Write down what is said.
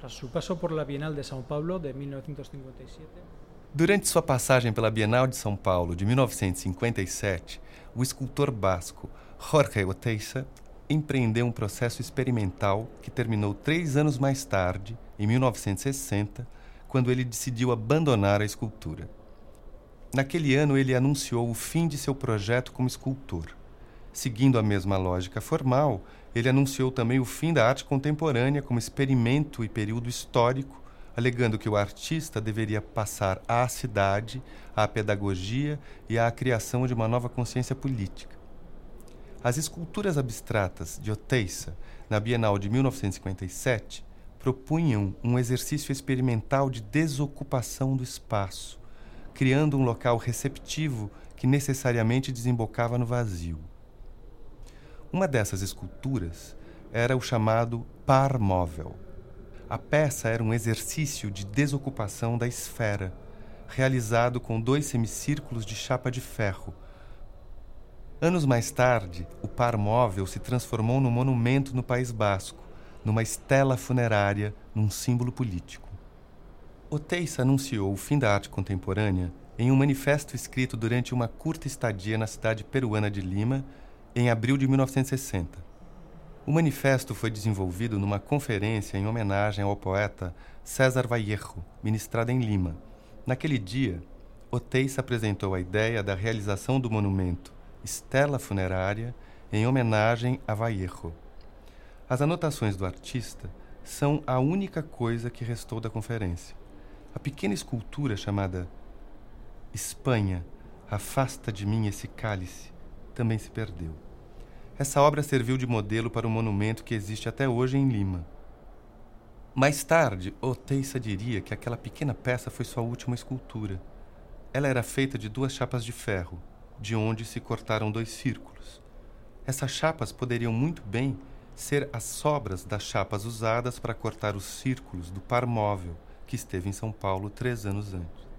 Tras su paso por la Bienal de São Paulo de 1957, Durante sua passagem pela Bienal de São Paulo de 1957, o escultor basco Jorge Oteiza empreendeu um processo experimental que terminou três anos mais tarde, em 1960, quando ele decidiu abandonar a escultura. Naquele ano, ele anunciou o fim de seu projeto como escultor. Seguindo a mesma lógica formal, ele anunciou também o fim da arte contemporânea como experimento e período histórico, alegando que o artista deveria passar à cidade, à pedagogia e à criação de uma nova consciência política. As esculturas abstratas de Oteiça, na Bienal de 1957, propunham um exercício experimental de desocupação do espaço, criando um local receptivo que necessariamente desembocava no vazio. Uma dessas esculturas era o chamado par móvel. A peça era um exercício de desocupação da esfera, realizado com dois semicírculos de chapa de ferro. Anos mais tarde, o par móvel se transformou num monumento no País Basco, numa estela funerária, num símbolo político. Oteiça anunciou o fim da arte contemporânea em um manifesto escrito durante uma curta estadia na cidade peruana de Lima, em abril de 1960. O manifesto foi desenvolvido numa conferência em homenagem ao poeta César Vallejo, ministrada em Lima. Naquele dia, Oteiça apresentou a ideia da realização do monumento Estela Funerária em homenagem a Vallejo. As anotações do artista são a única coisa que restou da conferência. A pequena escultura chamada Espanha, afasta de mim esse cálice, também se perdeu. Essa obra serviu de modelo para o monumento que existe até hoje em Lima. Mais tarde, Oteiça diria que aquela pequena peça foi sua última escultura. Ela era feita de duas chapas de ferro, de onde se cortaram dois círculos. Essas chapas poderiam muito bem ser as sobras das chapas usadas para cortar os círculos do par móvel que esteve em São Paulo três anos antes.